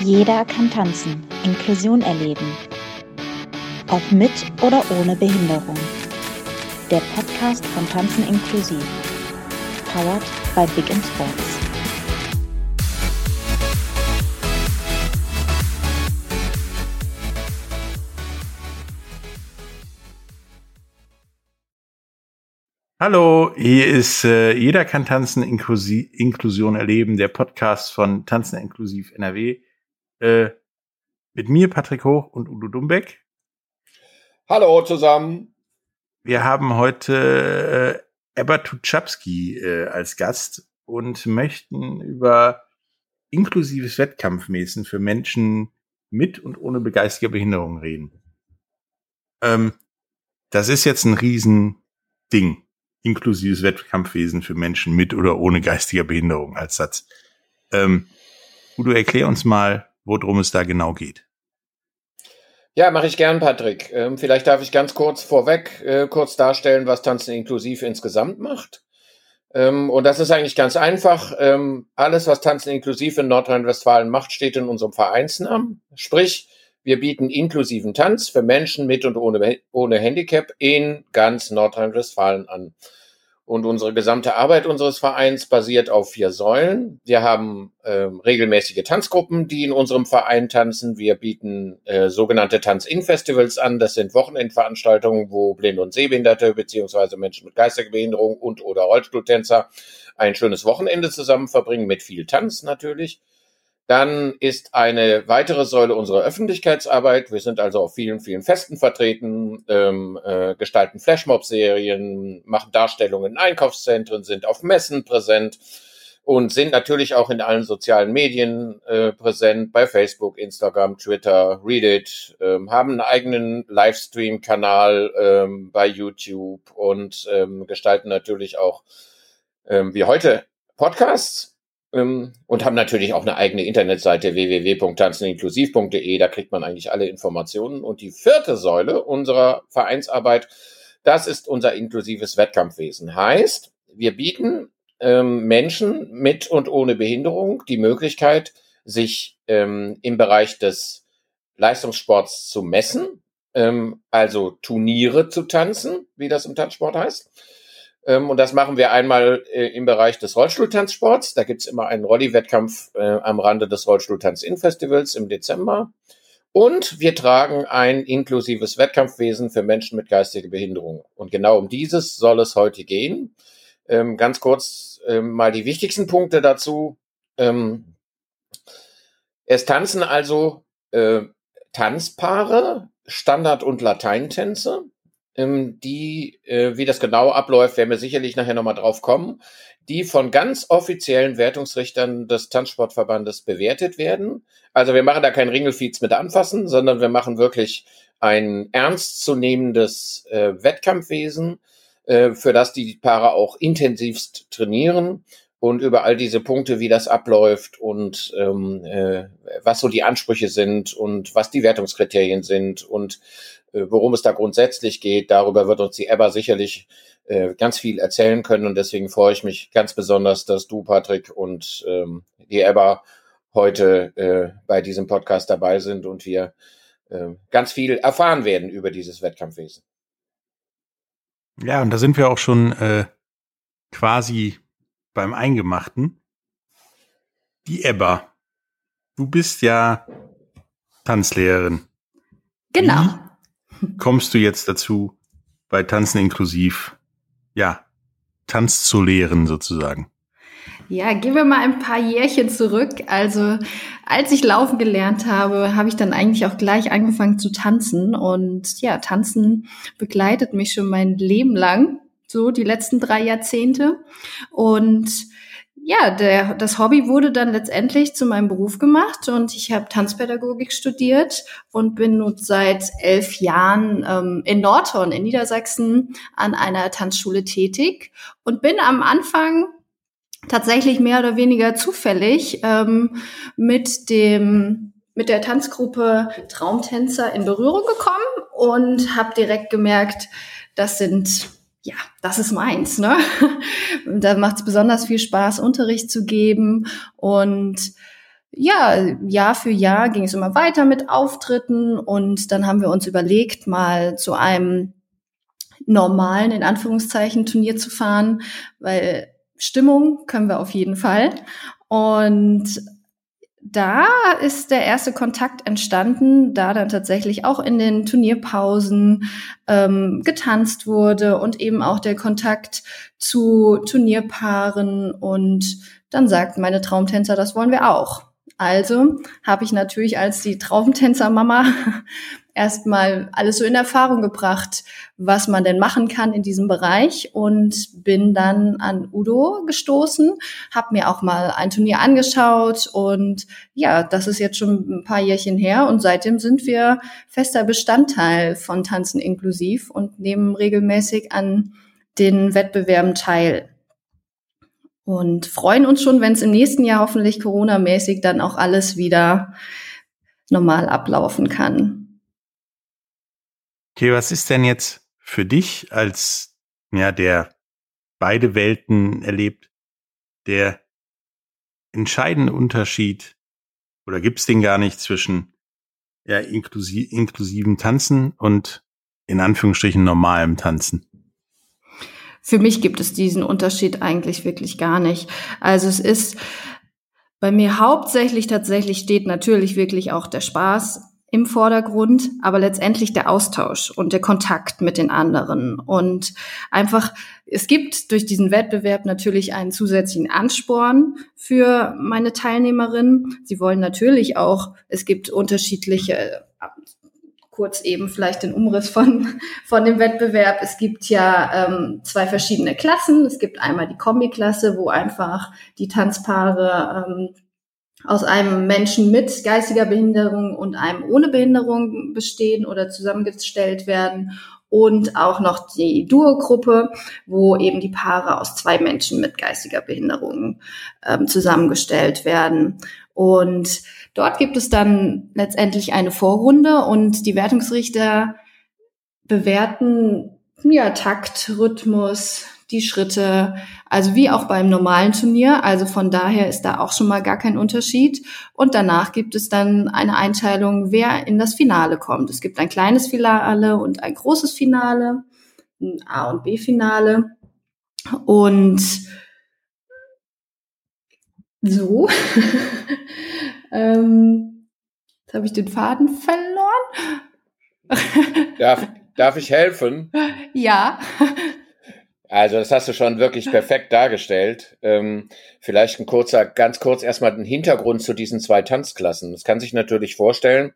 Jeder kann tanzen, Inklusion erleben. Ob mit oder ohne Behinderung. Der Podcast von Tanzen inklusiv. Powered by Big in Sports. Hallo, hier ist äh, Jeder kann tanzen, Inklusi Inklusion erleben, der Podcast von Tanzen inklusiv NRW. Äh, mit mir, Patrick Hoch und Udo Dumbeck. Hallo zusammen. Wir haben heute äh, Ebba Tutschapski äh, als Gast und möchten über inklusives Wettkampfmessen für Menschen mit und ohne geistige Behinderung reden. Ähm, das ist jetzt ein Riesending inklusives Wettkampfwesen für Menschen mit oder ohne geistiger Behinderung als Satz. Ähm, Udo, erklär uns mal, worum es da genau geht. Ja, mache ich gern, Patrick. Ähm, vielleicht darf ich ganz kurz vorweg äh, kurz darstellen, was Tanzen inklusiv insgesamt macht. Ähm, und das ist eigentlich ganz einfach. Ähm, alles, was Tanzen inklusiv in Nordrhein-Westfalen macht, steht in unserem Vereinsnamen. Sprich, wir bieten inklusiven Tanz für Menschen mit und ohne, ohne Handicap in ganz Nordrhein-Westfalen an. Und unsere gesamte Arbeit unseres Vereins basiert auf vier Säulen. Wir haben ähm, regelmäßige Tanzgruppen, die in unserem Verein tanzen. Wir bieten äh, sogenannte Tanz-In-Festivals an. Das sind Wochenendveranstaltungen, wo Blinde und Sehbehinderte beziehungsweise Menschen mit geistiger Behinderung und oder Rollstuhltänzer ein schönes Wochenende zusammen verbringen mit viel Tanz natürlich. Dann ist eine weitere Säule unsere Öffentlichkeitsarbeit. Wir sind also auf vielen, vielen Festen vertreten, ähm, äh, gestalten Flashmob-Serien, machen Darstellungen in Einkaufszentren, sind auf Messen präsent und sind natürlich auch in allen sozialen Medien äh, präsent, bei Facebook, Instagram, Twitter, Reddit, ähm, haben einen eigenen Livestream-Kanal ähm, bei YouTube und ähm, gestalten natürlich auch ähm, wie heute Podcasts ähm, und haben natürlich auch eine eigene Internetseite www.tanzeninklusiv.de. Da kriegt man eigentlich alle Informationen. Und die vierte Säule unserer Vereinsarbeit, das ist unser inklusives Wettkampfwesen. Heißt, wir bieten ähm, Menschen mit und ohne Behinderung die Möglichkeit, sich ähm, im Bereich des Leistungssports zu messen, ähm, also Turniere zu tanzen, wie das im Tanzsport heißt und das machen wir einmal äh, im Bereich des Rollstuhltanzsports. Da gibt's immer einen Rolli-Wettkampf äh, am Rande des Rollstuhltanz-In-Festivals im Dezember. Und wir tragen ein inklusives Wettkampfwesen für Menschen mit geistiger Behinderung. Und genau um dieses soll es heute gehen. Ähm, ganz kurz ähm, mal die wichtigsten Punkte dazu. Ähm, es tanzen also äh, Tanzpaare, Standard- und Lateintänze ähm, die, äh, wie das genau abläuft, werden wir sicherlich nachher nochmal drauf kommen, die von ganz offiziellen Wertungsrichtern des Tanzsportverbandes bewertet werden. Also wir machen da kein Ringelfiez mit anfassen, sondern wir machen wirklich ein ernstzunehmendes äh, Wettkampfwesen, äh, für das die Paare auch intensivst trainieren und über all diese Punkte, wie das abläuft und ähm, äh, was so die Ansprüche sind und was die Wertungskriterien sind und äh, worum es da grundsätzlich geht. Darüber wird uns die Ebba sicherlich äh, ganz viel erzählen können und deswegen freue ich mich ganz besonders, dass du, Patrick, und ähm, die Ebba heute äh, bei diesem Podcast dabei sind und wir äh, ganz viel erfahren werden über dieses Wettkampfwesen. Ja, und da sind wir auch schon äh, quasi beim Eingemachten. Die Ebba, du bist ja Tanzlehrerin. Genau kommst du jetzt dazu, bei Tanzen inklusiv, ja, Tanz zu lehren sozusagen? Ja, gehen wir mal ein paar Jährchen zurück. Also, als ich laufen gelernt habe, habe ich dann eigentlich auch gleich angefangen zu tanzen. Und ja, tanzen begleitet mich schon mein Leben lang, so die letzten drei Jahrzehnte. Und ja, der, das Hobby wurde dann letztendlich zu meinem Beruf gemacht und ich habe Tanzpädagogik studiert und bin nun seit elf Jahren ähm, in Nordhorn in Niedersachsen an einer Tanzschule tätig und bin am Anfang tatsächlich mehr oder weniger zufällig ähm, mit dem mit der Tanzgruppe Traumtänzer in Berührung gekommen und habe direkt gemerkt, das sind ja, das ist meins. Ne? da macht es besonders viel Spaß, Unterricht zu geben. Und ja, Jahr für Jahr ging es immer weiter mit Auftritten und dann haben wir uns überlegt, mal zu einem normalen, in Anführungszeichen, Turnier zu fahren, weil Stimmung können wir auf jeden Fall. Und da ist der erste Kontakt entstanden, da dann tatsächlich auch in den Turnierpausen ähm, getanzt wurde und eben auch der Kontakt zu Turnierpaaren und dann sagt meine Traumtänzer, das wollen wir auch. Also habe ich natürlich als die Traumtänzer-Mama erstmal alles so in Erfahrung gebracht, was man denn machen kann in diesem Bereich und bin dann an Udo gestoßen, habe mir auch mal ein Turnier angeschaut und ja, das ist jetzt schon ein paar Jährchen her und seitdem sind wir fester Bestandteil von Tanzen inklusiv und nehmen regelmäßig an den Wettbewerben teil und freuen uns schon, wenn es im nächsten Jahr hoffentlich Corona-mäßig dann auch alles wieder normal ablaufen kann. Okay, was ist denn jetzt für dich als ja der beide Welten erlebt, der entscheidende Unterschied oder gibt es den gar nicht zwischen ja, inklusiv, inklusiven Tanzen und in Anführungsstrichen normalem Tanzen? Für mich gibt es diesen Unterschied eigentlich wirklich gar nicht. Also es ist bei mir hauptsächlich tatsächlich steht natürlich wirklich auch der Spaß im Vordergrund, aber letztendlich der Austausch und der Kontakt mit den anderen. Und einfach, es gibt durch diesen Wettbewerb natürlich einen zusätzlichen Ansporn für meine Teilnehmerinnen. Sie wollen natürlich auch, es gibt unterschiedliche kurz eben vielleicht den Umriss von, von dem Wettbewerb. Es gibt ja ähm, zwei verschiedene Klassen. Es gibt einmal die Kombiklasse, wo einfach die Tanzpaare ähm, aus einem Menschen mit geistiger Behinderung und einem ohne Behinderung bestehen oder zusammengestellt werden. Und auch noch die Duo-Gruppe, wo eben die Paare aus zwei Menschen mit geistiger Behinderung ähm, zusammengestellt werden. Und dort gibt es dann letztendlich eine Vorrunde und die Wertungsrichter bewerten ja Takt, Rhythmus, die Schritte, also wie auch beim normalen Turnier. Also von daher ist da auch schon mal gar kein Unterschied. Und danach gibt es dann eine Einteilung, wer in das Finale kommt. Es gibt ein kleines Finale und ein großes Finale, ein A- und B-Finale. Und so. ähm, jetzt habe ich den Faden verloren. darf, darf ich helfen? Ja. Also das hast du schon wirklich perfekt dargestellt. Ähm, vielleicht ein kurzer, ganz kurz erstmal den Hintergrund zu diesen zwei Tanzklassen. Das kann sich natürlich vorstellen,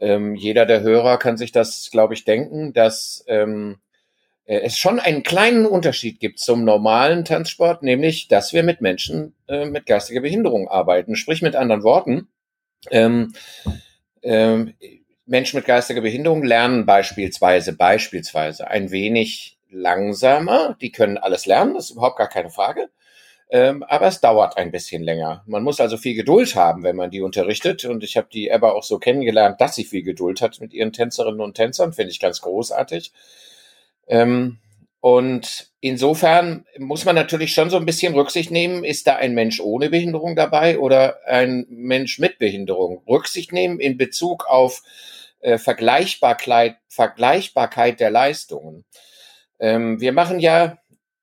ähm, jeder der Hörer kann sich das, glaube ich, denken, dass ähm, äh, es schon einen kleinen Unterschied gibt zum normalen Tanzsport, nämlich, dass wir mit Menschen äh, mit geistiger Behinderung arbeiten. Sprich mit anderen Worten, ähm, ähm, Menschen mit geistiger Behinderung lernen beispielsweise, beispielsweise ein wenig langsamer. Die können alles lernen, das ist überhaupt gar keine Frage. Ähm, aber es dauert ein bisschen länger. Man muss also viel Geduld haben, wenn man die unterrichtet. Und ich habe die Ebba auch so kennengelernt, dass sie viel Geduld hat mit ihren Tänzerinnen und Tänzern. Finde ich ganz großartig. Ähm, und insofern muss man natürlich schon so ein bisschen Rücksicht nehmen, ist da ein Mensch ohne Behinderung dabei oder ein Mensch mit Behinderung? Rücksicht nehmen in Bezug auf äh, Vergleichbarkeit, Vergleichbarkeit der Leistungen. Ähm, wir machen ja,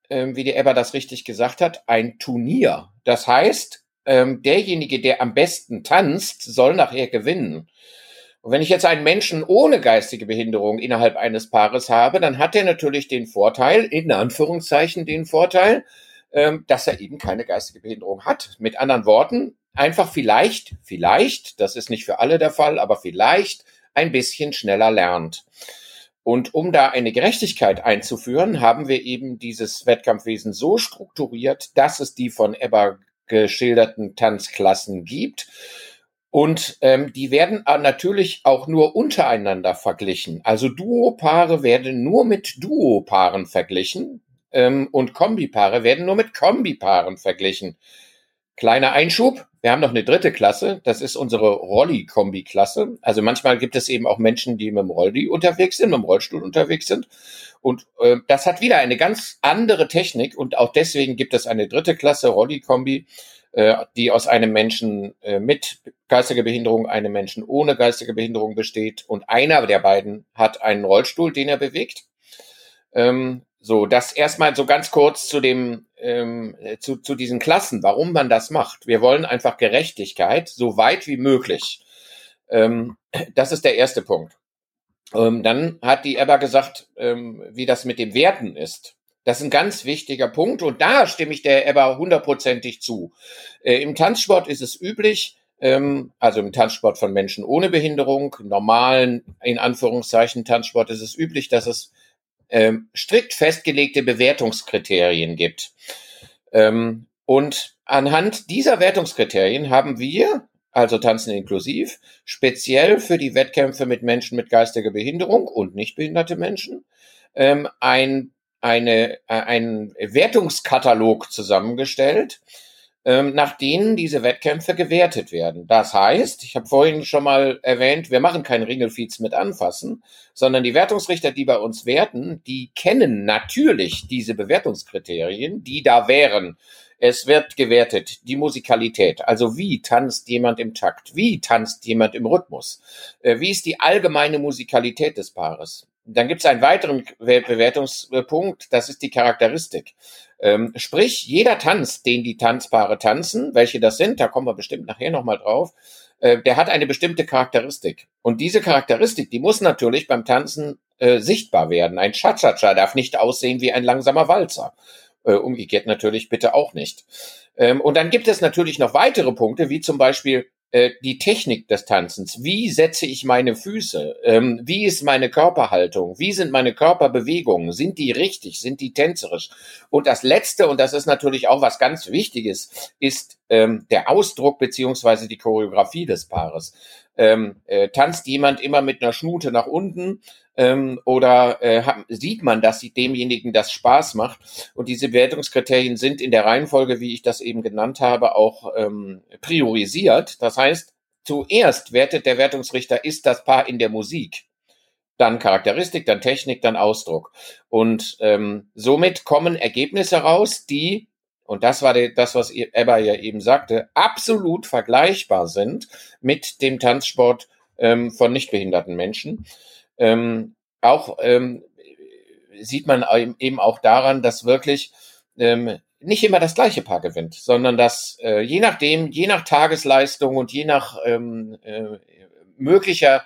ähm, wie die Ebba das richtig gesagt hat, ein Turnier. Das heißt, ähm, derjenige, der am besten tanzt, soll nachher gewinnen. Und wenn ich jetzt einen Menschen ohne geistige Behinderung innerhalb eines Paares habe, dann hat er natürlich den Vorteil, in Anführungszeichen den Vorteil, ähm, dass er eben keine geistige Behinderung hat. Mit anderen Worten, einfach vielleicht, vielleicht, das ist nicht für alle der Fall, aber vielleicht ein bisschen schneller lernt. Und um da eine Gerechtigkeit einzuführen, haben wir eben dieses Wettkampfwesen so strukturiert, dass es die von Ebba geschilderten Tanzklassen gibt und ähm, die werden natürlich auch nur untereinander verglichen. Also Duopaare werden nur mit Duopaaren verglichen ähm, und Kombipaare werden nur mit Kombipaaren verglichen. Kleiner Einschub, wir haben noch eine dritte Klasse, das ist unsere Rolli-Kombi-Klasse. Also manchmal gibt es eben auch Menschen, die mit dem Rolli unterwegs sind, mit dem Rollstuhl unterwegs sind. Und äh, das hat wieder eine ganz andere Technik und auch deswegen gibt es eine dritte Klasse Rolli-Kombi äh, die aus einem Menschen äh, mit geistiger Behinderung, einem Menschen ohne geistige Behinderung besteht und einer der beiden hat einen Rollstuhl, den er bewegt. Ähm, so, das erstmal so ganz kurz zu dem, ähm, zu, zu diesen Klassen, warum man das macht. Wir wollen einfach Gerechtigkeit so weit wie möglich. Ähm, das ist der erste Punkt. Ähm, dann hat die Ebba gesagt, ähm, wie das mit den Werten ist. Das ist ein ganz wichtiger Punkt und da stimme ich der Ebba hundertprozentig zu. Äh, Im Tanzsport ist es üblich, ähm, also im Tanzsport von Menschen ohne Behinderung, normalen, in Anführungszeichen Tanzsport ist es üblich, dass es ähm, strikt festgelegte Bewertungskriterien gibt. Ähm, und anhand dieser Wertungskriterien haben wir, also Tanzen inklusiv, speziell für die Wettkämpfe mit Menschen mit geistiger Behinderung und nicht behinderte Menschen, ähm, ein, eine, äh, einen Wertungskatalog zusammengestellt, ähm, nach denen diese Wettkämpfe gewertet werden. Das heißt, ich habe vorhin schon mal erwähnt, wir machen kein Ringelfiez mit anfassen, sondern die Wertungsrichter, die bei uns werten, die kennen natürlich diese Bewertungskriterien, die da wären. Es wird gewertet die Musikalität, also wie tanzt jemand im Takt, wie tanzt jemand im Rhythmus, äh, wie ist die allgemeine Musikalität des Paares. Dann gibt es einen weiteren Bewertungspunkt, das ist die Charakteristik. Ähm, sprich, jeder Tanz, den die Tanzpaare tanzen, welche das sind, da kommen wir bestimmt nachher nochmal drauf, äh, der hat eine bestimmte Charakteristik. Und diese Charakteristik, die muss natürlich beim Tanzen äh, sichtbar werden. Ein Cha-Cha-Cha darf nicht aussehen wie ein langsamer Walzer. Äh, umgekehrt natürlich bitte auch nicht. Ähm, und dann gibt es natürlich noch weitere Punkte, wie zum Beispiel äh, die Technik des Tanzens. Wie setze ich meine Füße? Ähm, wie ist meine Körperhaltung? Wie sind meine Körperbewegungen? Sind die richtig? Sind die tänzerisch? Und das Letzte, und das ist natürlich auch was ganz Wichtiges, ist ähm, der Ausdruck beziehungsweise die Choreografie des Paares. Ähm, äh, tanzt jemand immer mit einer Schnute nach unten ähm, oder äh, hat, sieht man, dass demjenigen das Spaß macht? Und diese Wertungskriterien sind in der Reihenfolge, wie ich das eben genannt habe, auch ähm, priorisiert. Das heißt, zuerst wertet der Wertungsrichter, ist das Paar in der Musik? Dann Charakteristik, dann Technik, dann Ausdruck. Und ähm, somit kommen Ergebnisse raus, die und das war das, was Ebba ja eben sagte, absolut vergleichbar sind mit dem Tanzsport ähm, von nichtbehinderten Menschen. Ähm, auch ähm, sieht man eben auch daran, dass wirklich ähm, nicht immer das gleiche Paar gewinnt, sondern dass äh, je nachdem, je nach Tagesleistung und je nach ähm, äh, möglicher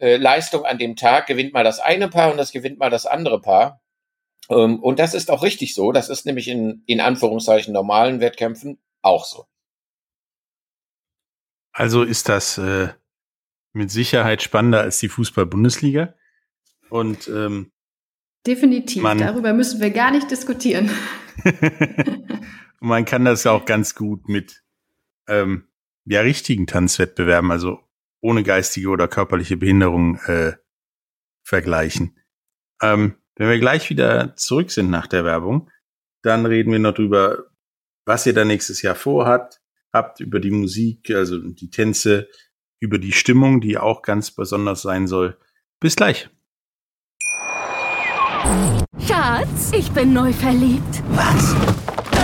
äh, Leistung an dem Tag gewinnt mal das eine Paar und das gewinnt mal das andere Paar. Ähm, und das ist auch richtig so. Das ist nämlich in, in Anführungszeichen normalen Wettkämpfen auch so. Also ist das äh, mit Sicherheit spannender als die Fußball-Bundesliga. Und ähm, definitiv, man, darüber müssen wir gar nicht diskutieren. man kann das auch ganz gut mit ähm, ja richtigen Tanzwettbewerben, also ohne geistige oder körperliche Behinderung äh, vergleichen. Ähm, wenn wir gleich wieder zurück sind nach der Werbung, dann reden wir noch drüber, was ihr da nächstes Jahr vorhabt, habt über die Musik, also die Tänze, über die Stimmung, die auch ganz besonders sein soll. Bis gleich. Schatz, ich bin neu verliebt. Was?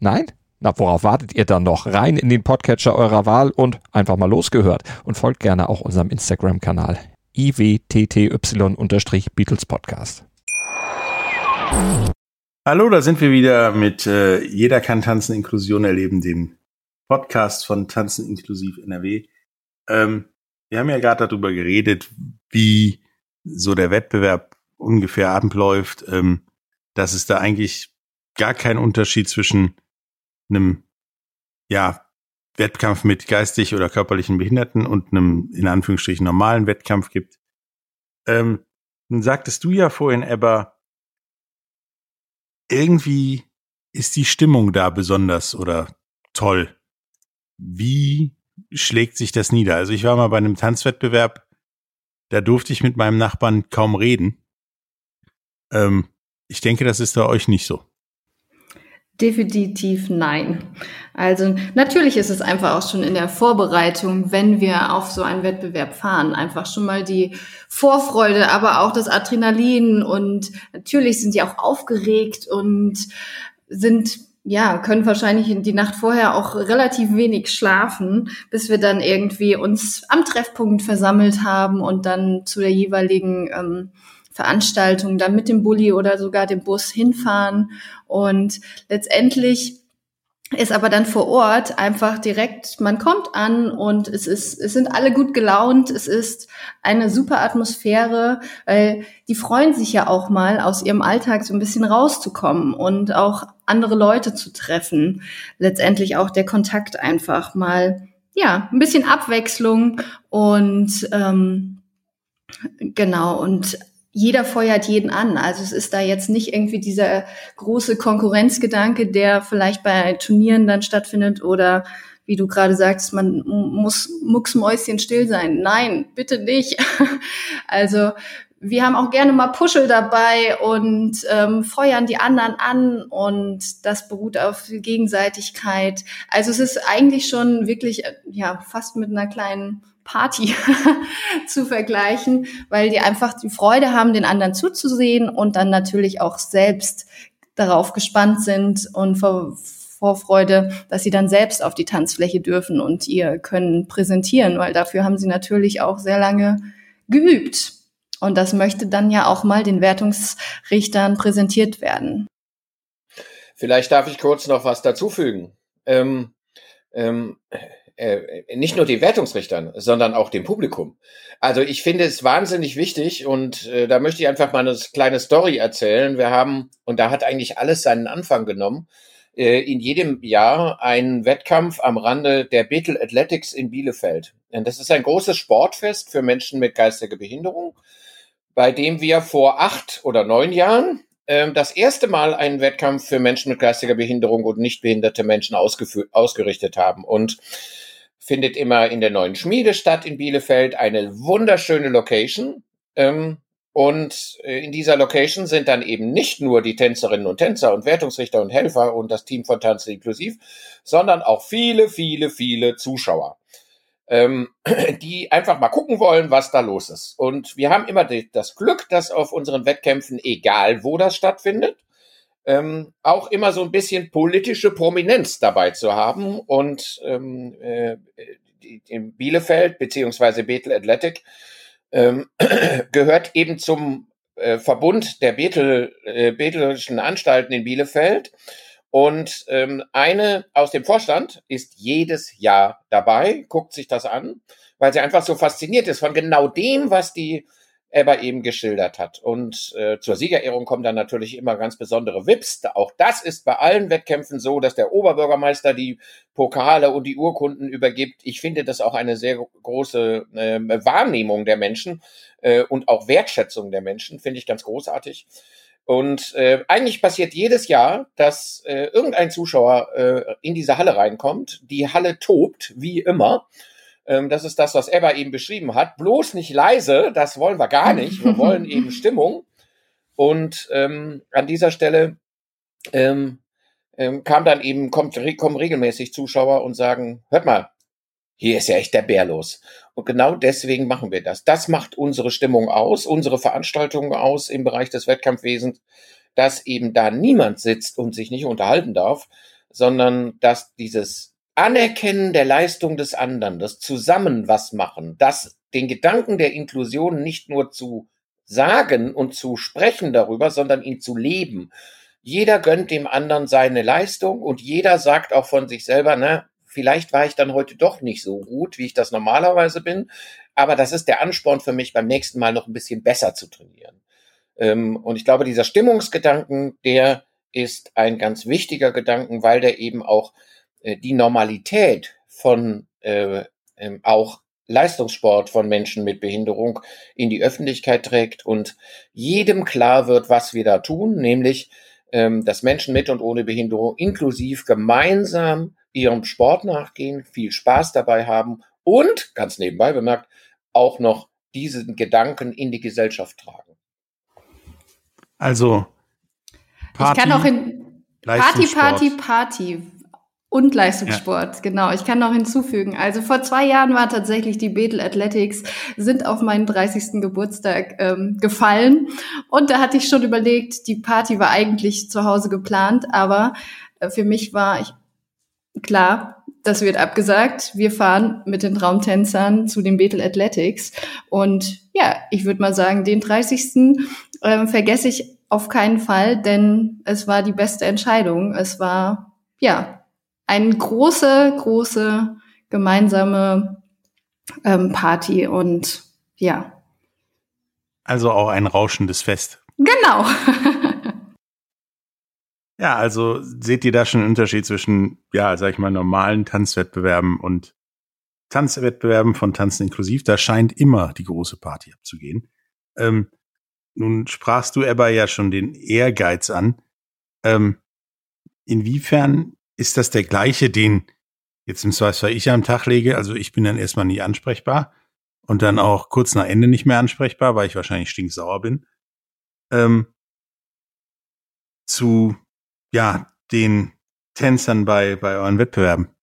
Nein? Na, worauf wartet ihr dann noch? Rein in den Podcatcher eurer Wahl und einfach mal losgehört. Und folgt gerne auch unserem Instagram-Kanal iwtty-Beatles Podcast. Hallo, da sind wir wieder mit äh, Jeder kann tanzen, Inklusion erleben, dem Podcast von Tanzen inklusiv NRW. Ähm, wir haben ja gerade darüber geredet, wie so der Wettbewerb ungefähr abläuft, ähm, dass es da eigentlich gar keinen Unterschied zwischen einem, ja, Wettkampf mit geistig oder körperlichen Behinderten und einem, in Anführungsstrichen, normalen Wettkampf gibt. Ähm, nun sagtest du ja vorhin, Ebba, irgendwie ist die Stimmung da besonders oder toll. wie schlägt sich das nieder? Also ich war mal bei einem Tanzwettbewerb, da durfte ich mit meinem Nachbarn kaum reden. Ähm, ich denke, das ist bei euch nicht so. Definitiv nein. Also natürlich ist es einfach auch schon in der Vorbereitung, wenn wir auf so einen Wettbewerb fahren, einfach schon mal die Vorfreude, aber auch das Adrenalin und natürlich sind die auch aufgeregt und sind ja, können wahrscheinlich in die Nacht vorher auch relativ wenig schlafen, bis wir dann irgendwie uns am Treffpunkt versammelt haben und dann zu der jeweiligen ähm, Veranstaltung dann mit dem Bulli oder sogar dem Bus hinfahren. Und letztendlich ist aber dann vor Ort einfach direkt, man kommt an und es ist, es sind alle gut gelaunt, es ist eine super Atmosphäre, weil die freuen sich ja auch mal aus ihrem Alltag so ein bisschen rauszukommen und auch andere Leute zu treffen. Letztendlich auch der Kontakt einfach mal, ja, ein bisschen Abwechslung und ähm, genau und jeder feuert jeden an. Also es ist da jetzt nicht irgendwie dieser große Konkurrenzgedanke, der vielleicht bei Turnieren dann stattfindet oder wie du gerade sagst, man muss mucksmäuschen still sein. Nein, bitte nicht. Also wir haben auch gerne mal Puschel dabei und ähm, feuern die anderen an und das beruht auf Gegenseitigkeit. Also es ist eigentlich schon wirklich ja fast mit einer kleinen Party zu vergleichen, weil die einfach die Freude haben, den anderen zuzusehen und dann natürlich auch selbst darauf gespannt sind und vor Vorfreude, dass sie dann selbst auf die Tanzfläche dürfen und ihr können präsentieren, weil dafür haben sie natürlich auch sehr lange geübt. Und das möchte dann ja auch mal den Wertungsrichtern präsentiert werden. Vielleicht darf ich kurz noch was dazufügen. Ähm, ähm, äh, nicht nur den Wertungsrichtern, sondern auch dem Publikum. Also ich finde es wahnsinnig wichtig und äh, da möchte ich einfach mal eine kleine Story erzählen. Wir haben, und da hat eigentlich alles seinen Anfang genommen, äh, in jedem Jahr einen Wettkampf am Rande der Bethel Athletics in Bielefeld. Und das ist ein großes Sportfest für Menschen mit geistiger Behinderung, bei dem wir vor acht oder neun Jahren ähm, das erste Mal einen Wettkampf für Menschen mit geistiger Behinderung und nicht behinderte Menschen ausgerichtet haben. Und findet immer in der neuen Schmiede statt in Bielefeld. Eine wunderschöne Location. Ähm, und äh, in dieser Location sind dann eben nicht nur die Tänzerinnen und Tänzer und Wertungsrichter und Helfer und das Team von Tanzen inklusiv, sondern auch viele, viele, viele Zuschauer, ähm, die einfach mal gucken wollen, was da los ist. Und wir haben immer das Glück, dass auf unseren Wettkämpfen, egal wo das stattfindet, ähm, auch immer so ein bisschen politische Prominenz dabei zu haben. Und ähm, äh, in Bielefeld beziehungsweise Bethel Athletic ähm, gehört eben zum äh, Verbund der Bethel, äh, Bethelischen Anstalten in Bielefeld. Und ähm, eine aus dem Vorstand ist jedes Jahr dabei, guckt sich das an, weil sie einfach so fasziniert ist von genau dem, was die Ebba eben geschildert hat. Und äh, zur Siegerehrung kommen dann natürlich immer ganz besondere Wips. Auch das ist bei allen Wettkämpfen so, dass der Oberbürgermeister die Pokale und die Urkunden übergibt. Ich finde das auch eine sehr große äh, Wahrnehmung der Menschen äh, und auch Wertschätzung der Menschen, finde ich ganz großartig. Und äh, eigentlich passiert jedes Jahr, dass äh, irgendein Zuschauer äh, in diese Halle reinkommt. Die Halle tobt, wie immer. Ähm, das ist das, was Eva eben beschrieben hat. Bloß nicht leise, das wollen wir gar nicht. Wir wollen eben Stimmung. Und ähm, an dieser Stelle ähm, ähm, kam dann eben, kommt, kommen regelmäßig Zuschauer und sagen, hört mal, hier ist ja echt der Bär los. Und genau deswegen machen wir das. Das macht unsere Stimmung aus, unsere Veranstaltungen aus im Bereich des Wettkampfwesens, dass eben da niemand sitzt und sich nicht unterhalten darf, sondern dass dieses Anerkennen der Leistung des anderen, das Zusammen was machen, das den Gedanken der Inklusion nicht nur zu sagen und zu sprechen darüber, sondern ihn zu leben. Jeder gönnt dem anderen seine Leistung und jeder sagt auch von sich selber, na, vielleicht war ich dann heute doch nicht so gut, wie ich das normalerweise bin, aber das ist der Ansporn für mich, beim nächsten Mal noch ein bisschen besser zu trainieren. Ähm, und ich glaube, dieser Stimmungsgedanken, der ist ein ganz wichtiger Gedanken, weil der eben auch die Normalität von äh, ähm, auch Leistungssport von Menschen mit Behinderung in die Öffentlichkeit trägt und jedem klar wird, was wir da tun, nämlich ähm, dass Menschen mit und ohne Behinderung inklusiv gemeinsam ihrem Sport nachgehen, viel Spaß dabei haben und, ganz nebenbei bemerkt, auch noch diesen Gedanken in die Gesellschaft tragen. Also, Party, ich kann auch in Party, Party, Party und Leistungssport, ja. genau. Ich kann noch hinzufügen. Also vor zwei Jahren war tatsächlich die Bethel Athletics, sind auf meinen 30. Geburtstag ähm, gefallen. Und da hatte ich schon überlegt, die Party war eigentlich zu Hause geplant, aber äh, für mich war ich klar, das wird abgesagt. Wir fahren mit den Traumtänzern zu den Bethel Athletics. Und ja, ich würde mal sagen, den 30. Ähm, vergesse ich auf keinen Fall, denn es war die beste Entscheidung. Es war, ja, eine große, große gemeinsame ähm, Party und ja. Also auch ein rauschendes Fest. Genau. ja, also seht ihr da schon einen Unterschied zwischen, ja, sag ich mal, normalen Tanzwettbewerben und Tanzwettbewerben von Tanzen inklusiv? Da scheint immer die große Party abzugehen. Ähm, nun sprachst du aber ja schon den Ehrgeiz an. Ähm, inwiefern ist das der gleiche, den jetzt im Zweifelsfall ich am Tag lege? Also ich bin dann erstmal nie ansprechbar und dann auch kurz nach Ende nicht mehr ansprechbar, weil ich wahrscheinlich stinksauer bin. Ähm, zu, ja, den Tänzern bei, bei euren Wettbewerben.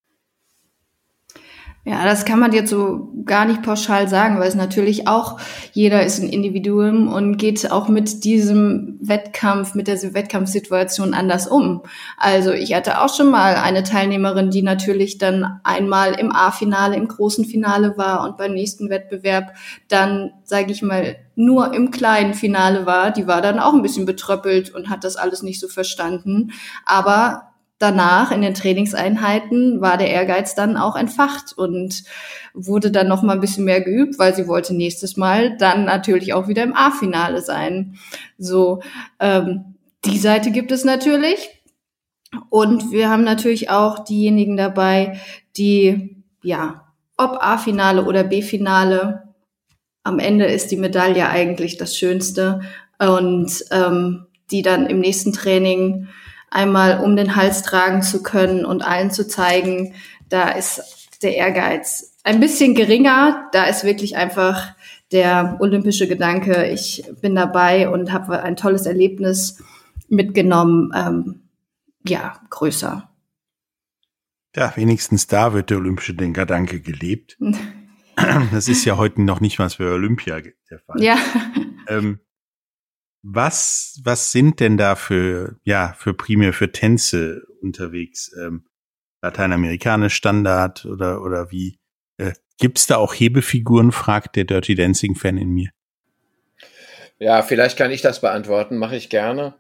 Ja, das kann man jetzt so gar nicht pauschal sagen, weil es natürlich auch, jeder ist ein Individuum und geht auch mit diesem Wettkampf, mit der Wettkampfsituation anders um. Also ich hatte auch schon mal eine Teilnehmerin, die natürlich dann einmal im A-Finale, im großen Finale war und beim nächsten Wettbewerb dann, sage ich mal, nur im kleinen Finale war. Die war dann auch ein bisschen betröppelt und hat das alles nicht so verstanden. Aber danach in den Trainingseinheiten war der Ehrgeiz dann auch entfacht und wurde dann noch mal ein bisschen mehr geübt, weil sie wollte nächstes Mal dann natürlich auch wieder im A-Finale sein. So, ähm, die Seite gibt es natürlich. Und wir haben natürlich auch diejenigen dabei, die, ja, ob A-Finale oder B-Finale, am Ende ist die Medaille eigentlich das Schönste. Und ähm, die dann im nächsten Training einmal um den Hals tragen zu können und allen zu zeigen, da ist der Ehrgeiz ein bisschen geringer. Da ist wirklich einfach der olympische Gedanke, ich bin dabei und habe ein tolles Erlebnis mitgenommen, ähm, ja, größer. Ja, wenigstens da wird der olympische Gedanke gelebt. Das ist ja heute noch nicht mal für Olympia der Fall. Ja. Ähm, was, was sind denn da für, ja, für primär für Tänze unterwegs? Ähm, Lateinamerikanisch Standard oder, oder wie? Äh, Gibt da auch Hebefiguren, fragt der Dirty Dancing Fan in mir. Ja, vielleicht kann ich das beantworten, mache ich gerne.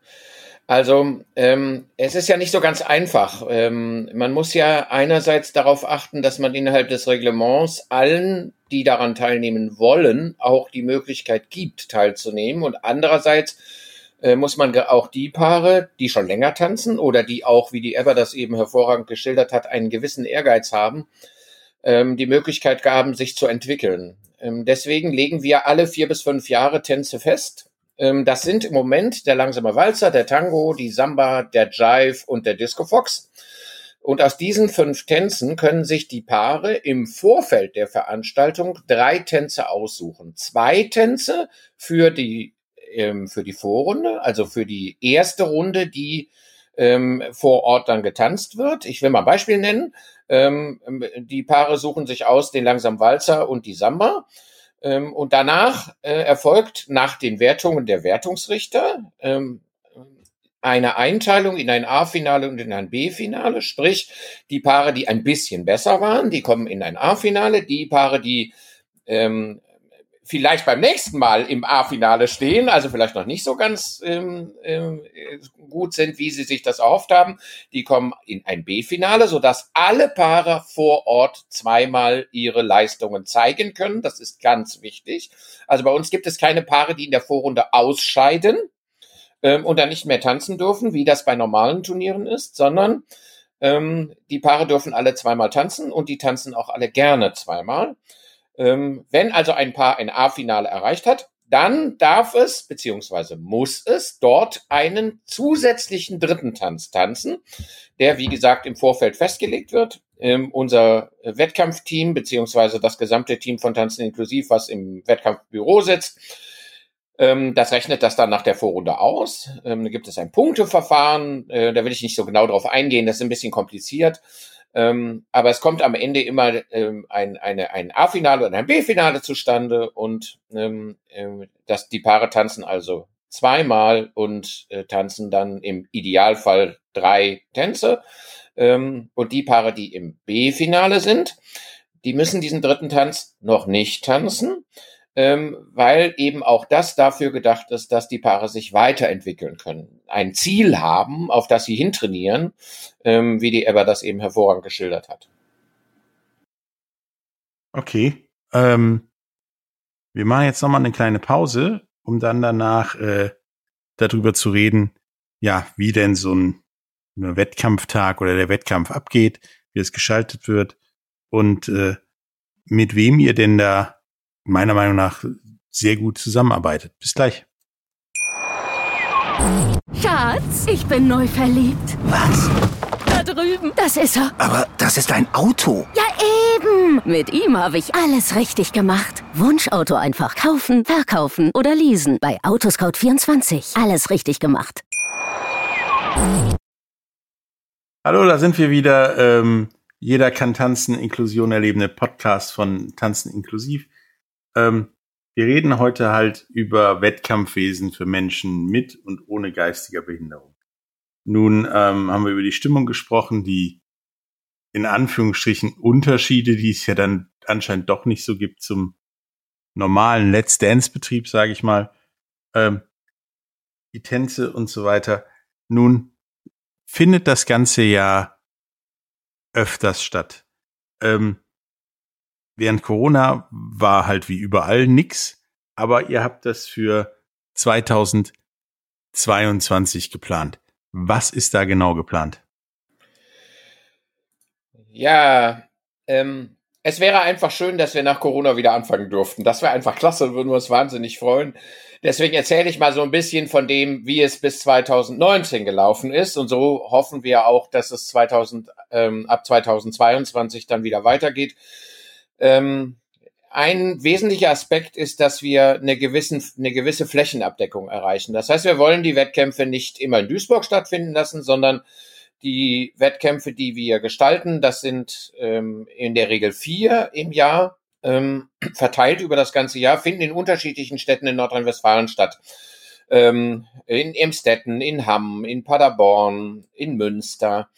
Also ähm, es ist ja nicht so ganz einfach. Ähm, man muss ja einerseits darauf achten, dass man innerhalb des Reglements allen, die daran teilnehmen wollen, auch die Möglichkeit gibt, teilzunehmen. Und andererseits äh, muss man auch die Paare, die schon länger tanzen oder die auch, wie die Ever das eben hervorragend geschildert hat, einen gewissen Ehrgeiz haben, ähm, die Möglichkeit gaben, sich zu entwickeln. Ähm, deswegen legen wir alle vier bis fünf Jahre Tänze fest ähm, das sind im Moment der langsame Walzer, der Tango, die Samba, der Jive und der Disco Fox. Und aus diesen fünf Tänzen können sich die Paare im Vorfeld der Veranstaltung drei Tänze aussuchen. Zwei Tänze für die, ähm, für die Vorrunde, also für die erste Runde, die ähm, vor Ort dann getanzt wird. Ich will mal ein Beispiel nennen. Ähm, die Paare suchen sich aus den langsam Walzer und die Samba. Ähm, und danach äh, erfolgt nach den Wertungen der Wertungsrichter ähm, eine Einteilung in ein A-Finale und in ein B-Finale. Sprich, die Paare, die ein bisschen besser waren, die kommen in ein A-Finale. Die Paare, die ähm, vielleicht beim nächsten Mal im A-Finale stehen, also vielleicht noch nicht so ganz ähm, ähm, gut sind, wie sie sich das erhofft haben. Die kommen in ein B-Finale, sodass alle Paare vor Ort zweimal ihre Leistungen zeigen können. Das ist ganz wichtig. Also bei uns gibt es keine Paare, die in der Vorrunde ausscheiden ähm, und dann nicht mehr tanzen dürfen, wie das bei normalen Turnieren ist, sondern ähm, die Paare dürfen alle zweimal tanzen und die tanzen auch alle gerne zweimal. Ähm, wenn also ein Paar ein A-Finale erreicht hat, dann darf es, beziehungsweise muss es, dort einen zusätzlichen dritten Tanz tanzen, der, wie gesagt, im Vorfeld festgelegt wird. Ähm, unser Wettkampfteam, beziehungsweise das gesamte Team von Tanzen inklusiv, was im Wettkampfbüro sitzt, ähm, das rechnet das dann nach der Vorrunde aus. Ähm, da gibt es ein Punkteverfahren. Äh, da will ich nicht so genau drauf eingehen. Das ist ein bisschen kompliziert. Ähm, aber es kommt am Ende immer ähm, ein, ein A-Finale und ein B-Finale zustande und ähm, äh, dass die Paare tanzen also zweimal und äh, tanzen dann im Idealfall drei Tänze. Ähm, und die Paare, die im B-Finale sind, die müssen diesen dritten Tanz noch nicht tanzen ähm, weil eben auch das dafür gedacht ist, dass die Paare sich weiterentwickeln können, ein Ziel haben, auf das sie hintrainieren, ähm, wie die Ebba das eben hervorragend geschildert hat. Okay. Ähm, wir machen jetzt nochmal eine kleine Pause, um dann danach äh, darüber zu reden, ja, wie denn so ein, ein Wettkampftag oder der Wettkampf abgeht, wie es geschaltet wird und äh, mit wem ihr denn da meiner Meinung nach sehr gut zusammenarbeitet. Bis gleich. Schatz, ich bin neu verliebt. Was? Da drüben. Das ist er. Aber das ist ein Auto. Ja, eben. Mit ihm habe ich alles richtig gemacht. Wunschauto einfach kaufen, verkaufen oder leasen. Bei Autoscout24. Alles richtig gemacht. Hallo, da sind wir wieder. Ähm, jeder kann tanzen, Inklusion erlebende Podcast von Tanzen inklusiv. Ähm, wir reden heute halt über Wettkampfwesen für Menschen mit und ohne geistiger Behinderung. Nun ähm, haben wir über die Stimmung gesprochen, die in Anführungsstrichen Unterschiede, die es ja dann anscheinend doch nicht so gibt zum normalen Let's Dance-Betrieb, sage ich mal, ähm, die Tänze und so weiter. Nun findet das ganze ja öfters statt. Ähm, während Corona war halt wie überall nix, aber ihr habt das für 2022 geplant. Was ist da genau geplant? Ja, ähm, es wäre einfach schön, dass wir nach Corona wieder anfangen durften. Das wäre einfach klasse, würden wir uns wahnsinnig freuen. Deswegen erzähle ich mal so ein bisschen von dem, wie es bis 2019 gelaufen ist. Und so hoffen wir auch, dass es 2000, ähm, ab 2022 dann wieder weitergeht. Ähm, ein wesentlicher Aspekt ist, dass wir eine, gewissen, eine gewisse Flächenabdeckung erreichen. Das heißt, wir wollen die Wettkämpfe nicht immer in Duisburg stattfinden lassen, sondern die Wettkämpfe, die wir gestalten, das sind ähm, in der Regel vier im Jahr, ähm, verteilt über das ganze Jahr, finden in unterschiedlichen Städten in Nordrhein-Westfalen statt. Ähm, in Emstetten, in Hamm, in Paderborn, in Münster.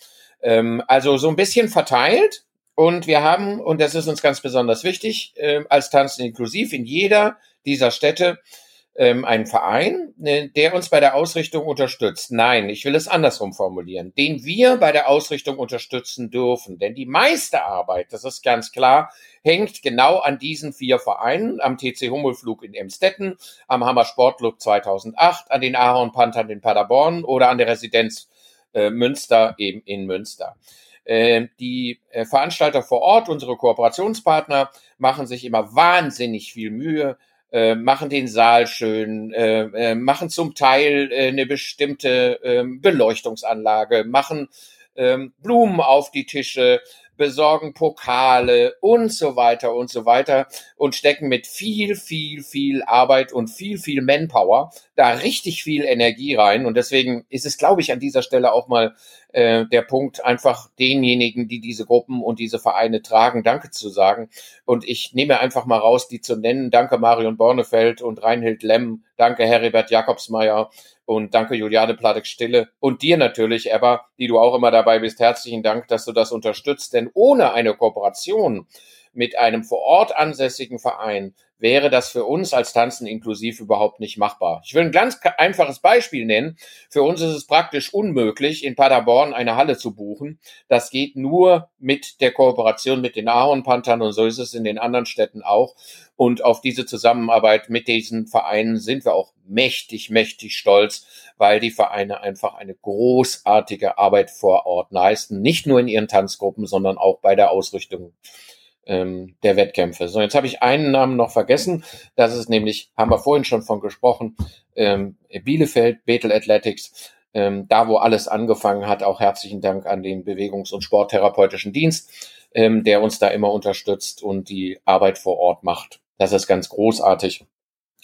Ähm, also so ein bisschen verteilt und wir haben, und das ist uns ganz besonders wichtig, äh, als Tanzen inklusiv in jeder dieser Städte ähm, einen Verein, ne, der uns bei der Ausrichtung unterstützt. Nein, ich will es andersrum formulieren, den wir bei der Ausrichtung unterstützen dürfen. Denn die meiste Arbeit, das ist ganz klar, hängt genau an diesen vier Vereinen, am TC Hummelflug in Emstetten, am Hammer Sportclub 2008, an den Ahorn Panthern in Paderborn oder an der Residenz äh, Münster eben in Münster. Äh, die äh, Veranstalter vor Ort, unsere Kooperationspartner, machen sich immer wahnsinnig viel Mühe, äh, machen den Saal schön, äh, machen zum Teil eine bestimmte äh, Beleuchtungsanlage, machen äh, Blumen auf die Tische, besorgen Pokale und so weiter und so weiter und stecken mit viel, viel, viel Arbeit und viel, viel Manpower da richtig viel Energie rein. Und deswegen ist es, glaube ich, an dieser Stelle auch mal äh, der Punkt, einfach denjenigen, die diese Gruppen und diese Vereine tragen, Danke zu sagen. Und ich nehme einfach mal raus, die zu nennen. Danke Marion Bornefeld und Reinhild Lemm. Danke Heribert Jakobsmeier. Und danke Juliane Pladek-Stille und dir natürlich, Ebba, die du auch immer dabei bist. Herzlichen Dank, dass du das unterstützt. Denn ohne eine Kooperation mit einem vor Ort ansässigen Verein wäre das für uns als Tanzen inklusiv überhaupt nicht machbar. Ich will ein ganz einfaches Beispiel nennen. Für uns ist es praktisch unmöglich, in Paderborn eine Halle zu buchen. Das geht nur mit der Kooperation mit den Ahornpanthern und so ist es in den anderen Städten auch. Und auf diese Zusammenarbeit mit diesen Vereinen sind wir auch mächtig, mächtig stolz, weil die Vereine einfach eine großartige Arbeit vor Ort leisten. Nicht nur in ihren Tanzgruppen, sondern auch bei der Ausrichtung ähm, der Wettkämpfe. So, jetzt habe ich einen Namen noch vergessen. Das ist nämlich, haben wir vorhin schon von gesprochen, ähm, Bielefeld, Bethel Athletics. Ähm, da, wo alles angefangen hat, auch herzlichen Dank an den Bewegungs- und Sporttherapeutischen Dienst, ähm, der uns da immer unterstützt und die Arbeit vor Ort macht. Das ist ganz großartig.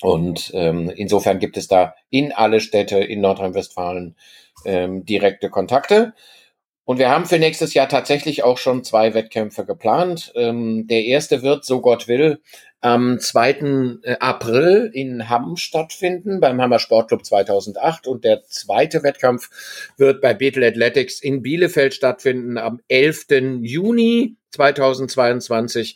Und ähm, insofern gibt es da in alle Städte in Nordrhein-Westfalen ähm, direkte Kontakte. Und wir haben für nächstes Jahr tatsächlich auch schon zwei Wettkämpfe geplant. Ähm, der erste wird, so Gott will, am 2. Äh, April in Hamm stattfinden, beim Hammer Sportclub 2008. Und der zweite Wettkampf wird bei Bethel Athletics in Bielefeld stattfinden am 11. Juni 2022.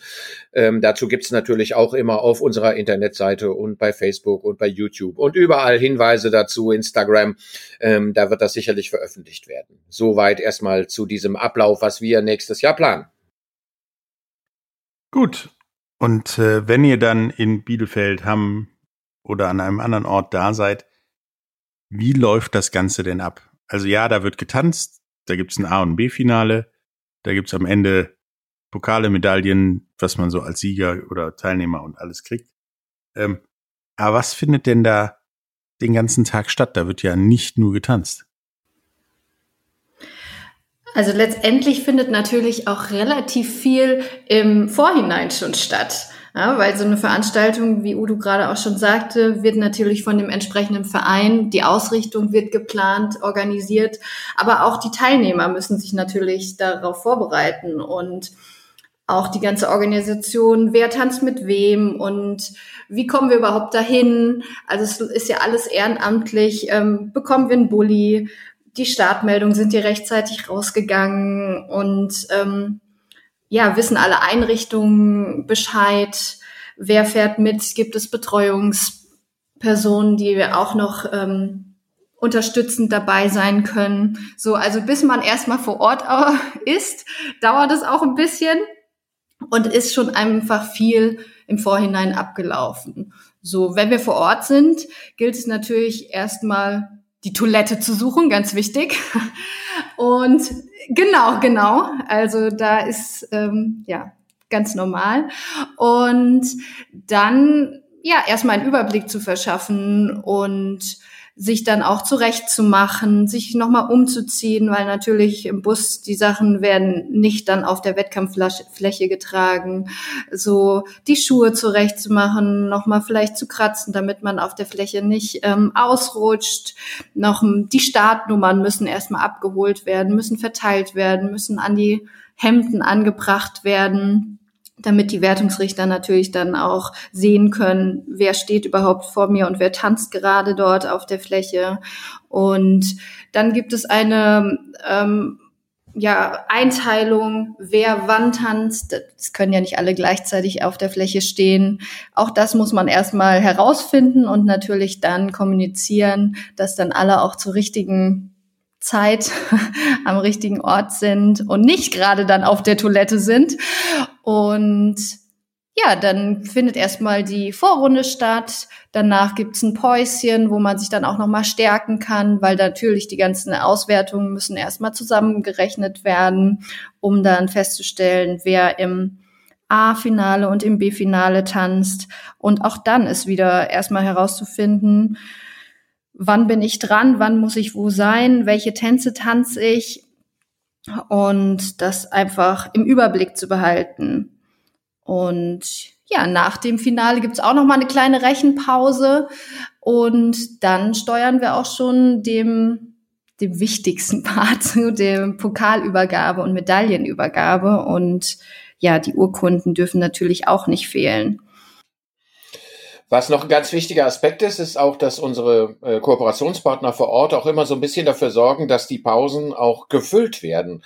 Ähm, dazu gibt's natürlich auch immer auf unserer Internetseite und bei Facebook und bei YouTube und überall Hinweise dazu, Instagram. Ähm, da wird das sicherlich veröffentlicht werden. Soweit erstmal zu diesem Ablauf, was wir nächstes Jahr planen. Gut, und äh, wenn ihr dann in Bielefeld, Hamm oder an einem anderen Ort da seid, wie läuft das Ganze denn ab? Also ja, da wird getanzt, da gibt's ein A- und B-Finale, da gibt's am Ende Pokale, Medaillen, was man so als Sieger oder Teilnehmer und alles kriegt. Ähm, aber was findet denn da den ganzen Tag statt? Da wird ja nicht nur getanzt. Also letztendlich findet natürlich auch relativ viel im Vorhinein schon statt. Ja, weil so eine Veranstaltung, wie Udo gerade auch schon sagte, wird natürlich von dem entsprechenden Verein, die Ausrichtung wird geplant, organisiert, aber auch die Teilnehmer müssen sich natürlich darauf vorbereiten und auch die ganze Organisation, wer tanzt mit wem und wie kommen wir überhaupt dahin? Also es ist ja alles ehrenamtlich. Ähm, bekommen wir einen Bulli? Die Startmeldungen sind hier rechtzeitig rausgegangen und ähm, ja, wissen alle Einrichtungen Bescheid, wer fährt mit, gibt es Betreuungspersonen, die wir auch noch ähm, unterstützend dabei sein können. So, also bis man erstmal vor Ort ist, dauert es auch ein bisschen und ist schon einfach viel im Vorhinein abgelaufen. So, wenn wir vor Ort sind, gilt es natürlich erstmal die Toilette zu suchen, ganz wichtig. Und genau, genau. Also da ist ähm, ja ganz normal. Und dann ja erstmal einen Überblick zu verschaffen und sich dann auch zurechtzumachen, sich nochmal umzuziehen, weil natürlich im Bus die Sachen werden nicht dann auf der Wettkampffläche getragen. So die Schuhe zurechtzumachen, nochmal vielleicht zu kratzen, damit man auf der Fläche nicht ähm, ausrutscht. Noch die Startnummern müssen erstmal abgeholt werden, müssen verteilt werden, müssen an die Hemden angebracht werden damit die Wertungsrichter natürlich dann auch sehen können, wer steht überhaupt vor mir und wer tanzt gerade dort auf der Fläche. Und dann gibt es eine ähm, ja, Einteilung, wer wann tanzt. Das können ja nicht alle gleichzeitig auf der Fläche stehen. Auch das muss man erstmal herausfinden und natürlich dann kommunizieren, dass dann alle auch zur richtigen Zeit am richtigen Ort sind und nicht gerade dann auf der Toilette sind. Und ja, dann findet erstmal die Vorrunde statt. Danach gibt's ein Päuschen, wo man sich dann auch nochmal stärken kann, weil natürlich die ganzen Auswertungen müssen erstmal zusammengerechnet werden, um dann festzustellen, wer im A-Finale und im B-Finale tanzt. Und auch dann ist wieder erstmal herauszufinden, wann bin ich dran, wann muss ich wo sein, welche Tänze tanze ich und das einfach im Überblick zu behalten. Und ja, nach dem Finale gibt's auch noch mal eine kleine Rechenpause und dann steuern wir auch schon dem dem wichtigsten Part zu, dem Pokalübergabe und Medaillenübergabe und ja, die Urkunden dürfen natürlich auch nicht fehlen. Was noch ein ganz wichtiger Aspekt ist, ist auch, dass unsere äh, Kooperationspartner vor Ort auch immer so ein bisschen dafür sorgen, dass die Pausen auch gefüllt werden.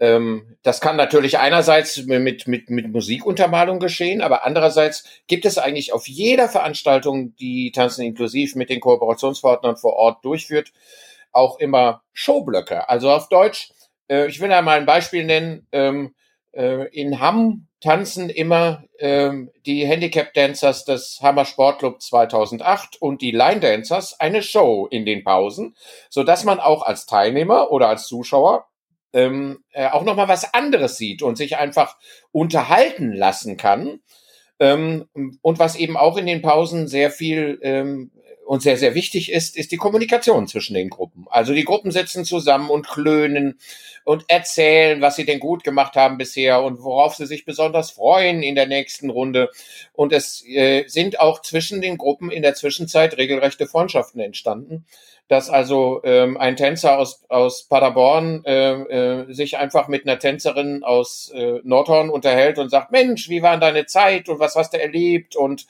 Ähm, das kann natürlich einerseits mit, mit, mit Musikuntermalung geschehen, aber andererseits gibt es eigentlich auf jeder Veranstaltung, die Tanzen inklusiv mit den Kooperationspartnern vor Ort durchführt, auch immer Showblöcke. Also auf Deutsch, äh, ich will einmal ein Beispiel nennen. Ähm, äh, in Hamm tanzen immer ähm, die Handicap Dancers des Hammer Sportclub 2008 und die Line Dancers eine Show in den Pausen, so dass man auch als Teilnehmer oder als Zuschauer ähm, äh, auch noch mal was anderes sieht und sich einfach unterhalten lassen kann. Ähm, und was eben auch in den Pausen sehr viel ähm, und sehr, sehr wichtig ist, ist die Kommunikation zwischen den Gruppen. Also die Gruppen sitzen zusammen und klönen und erzählen, was sie denn gut gemacht haben bisher und worauf sie sich besonders freuen in der nächsten Runde. Und es äh, sind auch zwischen den Gruppen in der Zwischenzeit regelrechte Freundschaften entstanden dass also ähm, ein Tänzer aus, aus Paderborn äh, äh, sich einfach mit einer Tänzerin aus äh, Nordhorn unterhält und sagt, Mensch, wie war deine Zeit und was hast du erlebt? Und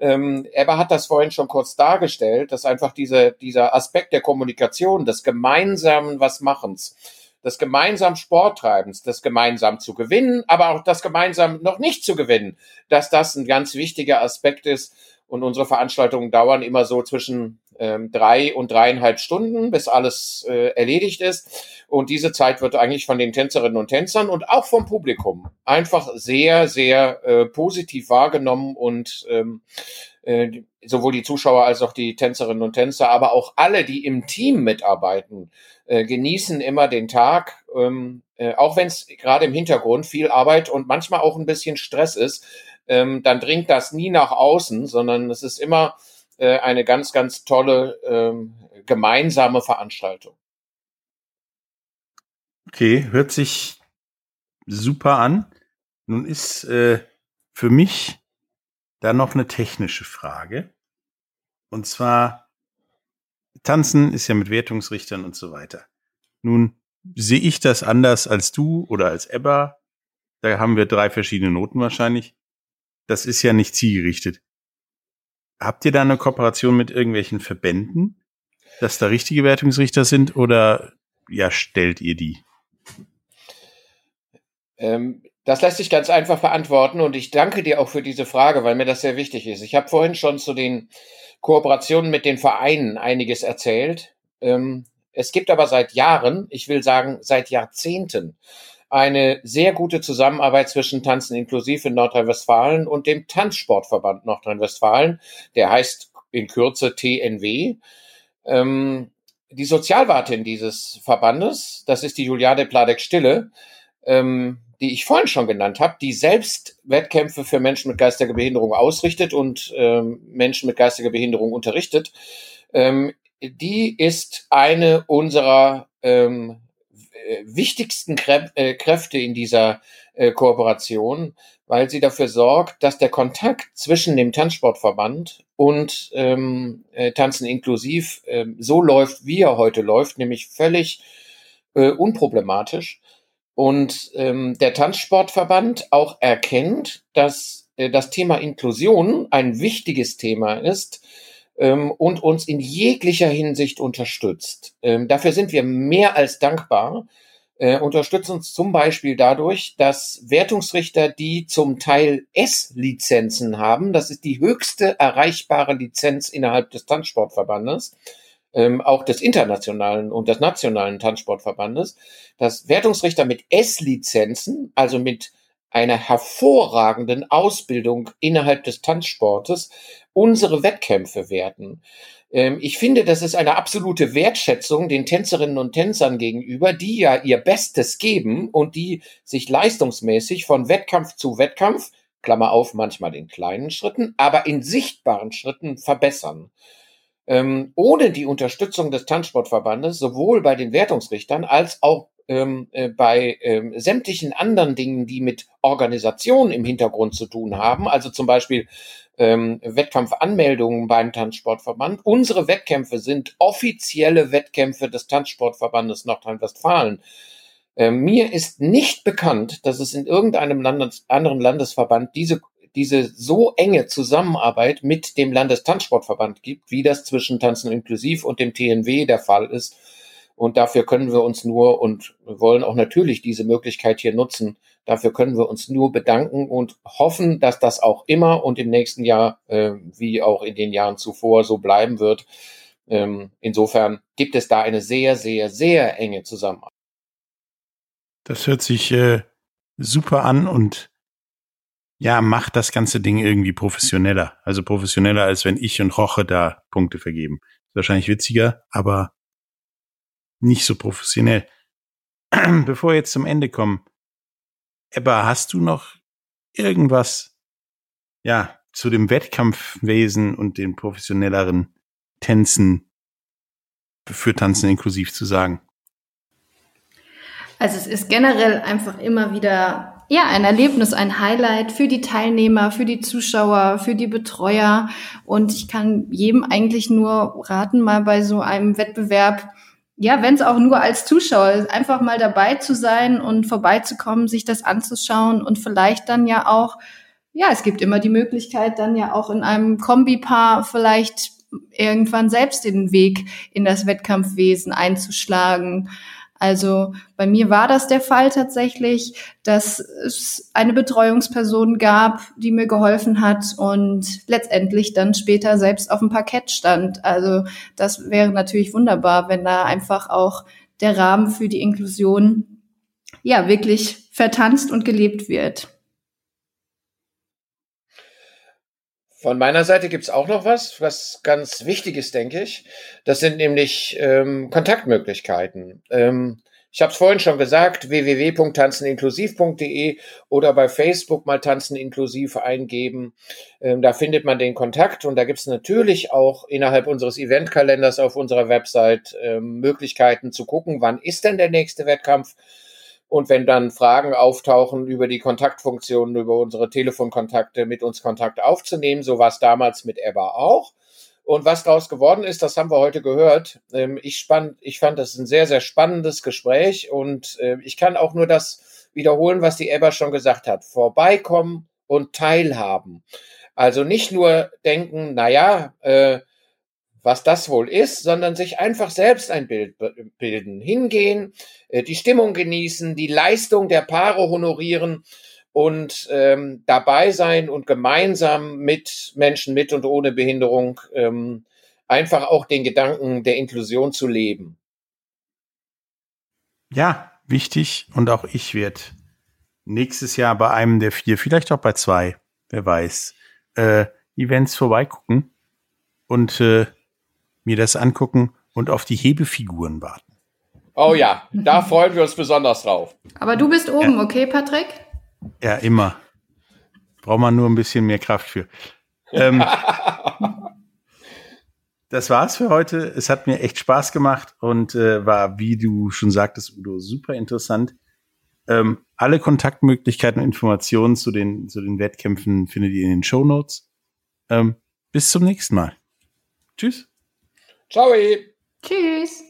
ähm, Ebba hat das vorhin schon kurz dargestellt, dass einfach diese, dieser Aspekt der Kommunikation, des gemeinsamen was Machens, des gemeinsamen Sporttreibens, des gemeinsam zu gewinnen, aber auch das gemeinsam noch nicht zu gewinnen, dass das ein ganz wichtiger Aspekt ist. Und unsere Veranstaltungen dauern immer so zwischen ähm, drei und dreieinhalb Stunden, bis alles äh, erledigt ist. Und diese Zeit wird eigentlich von den Tänzerinnen und Tänzern und auch vom Publikum einfach sehr, sehr äh, positiv wahrgenommen und ähm, äh, sowohl die Zuschauer als auch die Tänzerinnen und Tänzer, aber auch alle, die im Team mitarbeiten, äh, genießen immer den Tag, ähm, äh, auch wenn es gerade im Hintergrund viel Arbeit und manchmal auch ein bisschen Stress ist, ähm, dann dringt das nie nach außen, sondern es ist immer äh, eine ganz, ganz tolle ähm, gemeinsame Veranstaltung. Okay, hört sich super an. Nun ist äh, für mich da noch eine technische Frage. Und zwar, Tanzen ist ja mit Wertungsrichtern und so weiter. Nun sehe ich das anders als du oder als Ebba. Da haben wir drei verschiedene Noten wahrscheinlich. Das ist ja nicht zielgerichtet. Habt ihr da eine Kooperation mit irgendwelchen Verbänden, dass da richtige Wertungsrichter sind oder ja, stellt ihr die? Ähm, das lässt sich ganz einfach beantworten und ich danke dir auch für diese Frage, weil mir das sehr wichtig ist. Ich habe vorhin schon zu den Kooperationen mit den Vereinen einiges erzählt. Ähm, es gibt aber seit Jahren, ich will sagen seit Jahrzehnten, eine sehr gute Zusammenarbeit zwischen Tanzen inklusiv in Nordrhein-Westfalen und dem Tanzsportverband Nordrhein-Westfalen. Der heißt in Kürze TNW. Ähm, die Sozialwartin dieses Verbandes, das ist die Juliane Pladek-Stille, ähm, die ich vorhin schon genannt habe, die selbst Wettkämpfe für Menschen mit geistiger Behinderung ausrichtet und ähm, Menschen mit geistiger Behinderung unterrichtet, ähm, die ist eine unserer ähm, äh, wichtigsten äh, Kräfte in dieser äh, Kooperation, weil sie dafür sorgt, dass der Kontakt zwischen dem Tanzsportverband und ähm, äh, Tanzen inklusiv äh, so läuft, wie er heute läuft, nämlich völlig unproblematisch. Und ähm, der Tanzsportverband auch erkennt, dass das Thema Inklusion ein wichtiges Thema ist, ähm, und uns in jeglicher Hinsicht unterstützt. Ähm, dafür sind wir mehr als dankbar. Äh, unterstützt uns zum Beispiel dadurch, dass Wertungsrichter, die zum Teil S-Lizenzen haben, das ist die höchste erreichbare Lizenz innerhalb des Tanzsportverbandes, ähm, auch des internationalen und des nationalen Tanzsportverbandes, dass Wertungsrichter mit S-Lizenzen, also mit einer hervorragenden Ausbildung innerhalb des Tanzsportes unsere Wettkämpfe werten. Ähm, ich finde, das ist eine absolute Wertschätzung den Tänzerinnen und Tänzern gegenüber, die ja ihr Bestes geben und die sich leistungsmäßig von Wettkampf zu Wettkampf, Klammer auf, manchmal in kleinen Schritten, aber in sichtbaren Schritten verbessern. Ähm, ohne die Unterstützung des Tanzsportverbandes, sowohl bei den Wertungsrichtern als auch ähm, äh, bei ähm, sämtlichen anderen Dingen, die mit Organisation im Hintergrund zu tun haben, also zum Beispiel ähm, Wettkampfanmeldungen beim Tanzsportverband. Unsere Wettkämpfe sind offizielle Wettkämpfe des Tanzsportverbandes Nordrhein-Westfalen. Ähm, mir ist nicht bekannt, dass es in irgendeinem Landes anderen Landesverband diese diese so enge Zusammenarbeit mit dem Landestanzsportverband gibt, wie das zwischen Tanzen inklusiv und dem TNW der Fall ist. Und dafür können wir uns nur und wollen auch natürlich diese Möglichkeit hier nutzen. Dafür können wir uns nur bedanken und hoffen, dass das auch immer und im nächsten Jahr, äh, wie auch in den Jahren zuvor, so bleiben wird. Ähm, insofern gibt es da eine sehr, sehr, sehr enge Zusammenarbeit. Das hört sich äh, super an und ja, macht das ganze Ding irgendwie professioneller. Also professioneller, als wenn ich und Roche da Punkte vergeben. Ist wahrscheinlich witziger, aber nicht so professionell. bevor wir jetzt zum Ende kommen, Ebba, hast du noch irgendwas, ja, zu dem Wettkampfwesen und den professionelleren Tänzen für Tanzen inklusiv zu sagen? Also es ist generell einfach immer wieder ja, ein Erlebnis, ein Highlight für die Teilnehmer, für die Zuschauer, für die Betreuer. Und ich kann jedem eigentlich nur raten, mal bei so einem Wettbewerb, ja, wenn es auch nur als Zuschauer ist, einfach mal dabei zu sein und vorbeizukommen, sich das anzuschauen und vielleicht dann ja auch, ja, es gibt immer die Möglichkeit, dann ja auch in einem Kombipaar vielleicht irgendwann selbst den Weg in das Wettkampfwesen einzuschlagen. Also bei mir war das der Fall tatsächlich, dass es eine Betreuungsperson gab, die mir geholfen hat und letztendlich dann später selbst auf dem Parkett stand. Also das wäre natürlich wunderbar, wenn da einfach auch der Rahmen für die Inklusion ja wirklich vertanzt und gelebt wird. Von meiner Seite gibt's auch noch was, was ganz wichtig ist, denke ich. Das sind nämlich ähm, Kontaktmöglichkeiten. Ähm, ich habe es vorhin schon gesagt, www.tanzeninklusiv.de oder bei Facebook mal Tanzen inklusiv eingeben. Ähm, da findet man den Kontakt und da gibt's natürlich auch innerhalb unseres Eventkalenders auf unserer Website ähm, Möglichkeiten zu gucken, wann ist denn der nächste Wettkampf und wenn dann Fragen auftauchen über die Kontaktfunktionen, über unsere Telefonkontakte, mit uns Kontakt aufzunehmen, so war es damals mit Ebba auch. Und was daraus geworden ist, das haben wir heute gehört. Ähm, ich, spann, ich fand das ein sehr, sehr spannendes Gespräch und äh, ich kann auch nur das wiederholen, was die Ebba schon gesagt hat. Vorbeikommen und teilhaben. Also nicht nur denken, na ja, äh, was das wohl ist, sondern sich einfach selbst ein Bild bilden, hingehen, äh, die Stimmung genießen, die Leistung der Paare honorieren und ähm, dabei sein und gemeinsam mit Menschen mit und ohne Behinderung ähm, einfach auch den Gedanken der Inklusion zu leben. Ja, wichtig und auch ich werde nächstes Jahr bei einem der vier, vielleicht auch bei zwei, wer weiß, äh, Events vorbeigucken und äh, mir das angucken und auf die Hebefiguren warten. Oh ja, da freuen wir uns besonders drauf. Aber du bist oben, ja. okay, Patrick? Ja, immer. Braucht man nur ein bisschen mehr Kraft für. Ähm, das war's für heute. Es hat mir echt Spaß gemacht und äh, war, wie du schon sagtest, Udo, super interessant. Ähm, alle Kontaktmöglichkeiten und Informationen zu den, zu den Wettkämpfen findet ihr in den Show Notes. Ähm, bis zum nächsten Mal. Tschüss. Ciao. Tschüss.